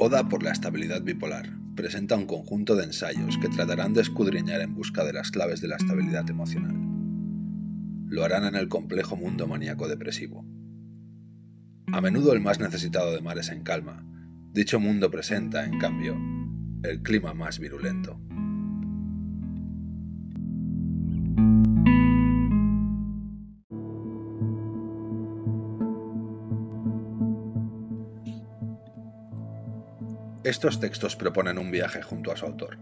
Oda por la estabilidad bipolar presenta un conjunto de ensayos que tratarán de escudriñar en busca de las claves de la estabilidad emocional. Lo harán en el complejo mundo maníaco depresivo. A menudo el más necesitado de mares en calma, dicho mundo presenta, en cambio, el clima más virulento. Estos textos proponen un viaje junto a su autor.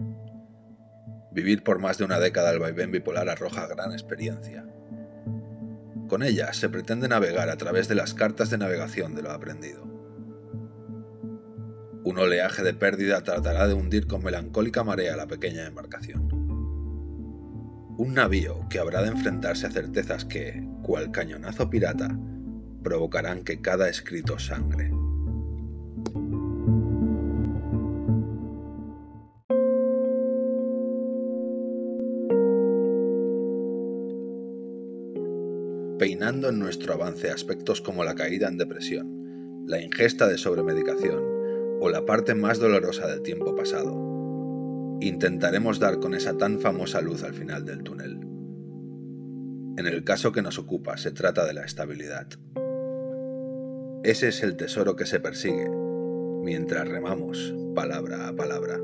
Vivir por más de una década al vaivén bipolar arroja gran experiencia. Con ella se pretende navegar a través de las cartas de navegación de lo aprendido. Un oleaje de pérdida tratará de hundir con melancólica marea la pequeña embarcación. Un navío que habrá de enfrentarse a certezas que, cual cañonazo pirata, provocarán que cada escrito sangre. Peinando en nuestro avance aspectos como la caída en depresión, la ingesta de sobremedicación o la parte más dolorosa del tiempo pasado. Intentaremos dar con esa tan famosa luz al final del túnel. En el caso que nos ocupa se trata de la estabilidad. Ese es el tesoro que se persigue mientras remamos palabra a palabra.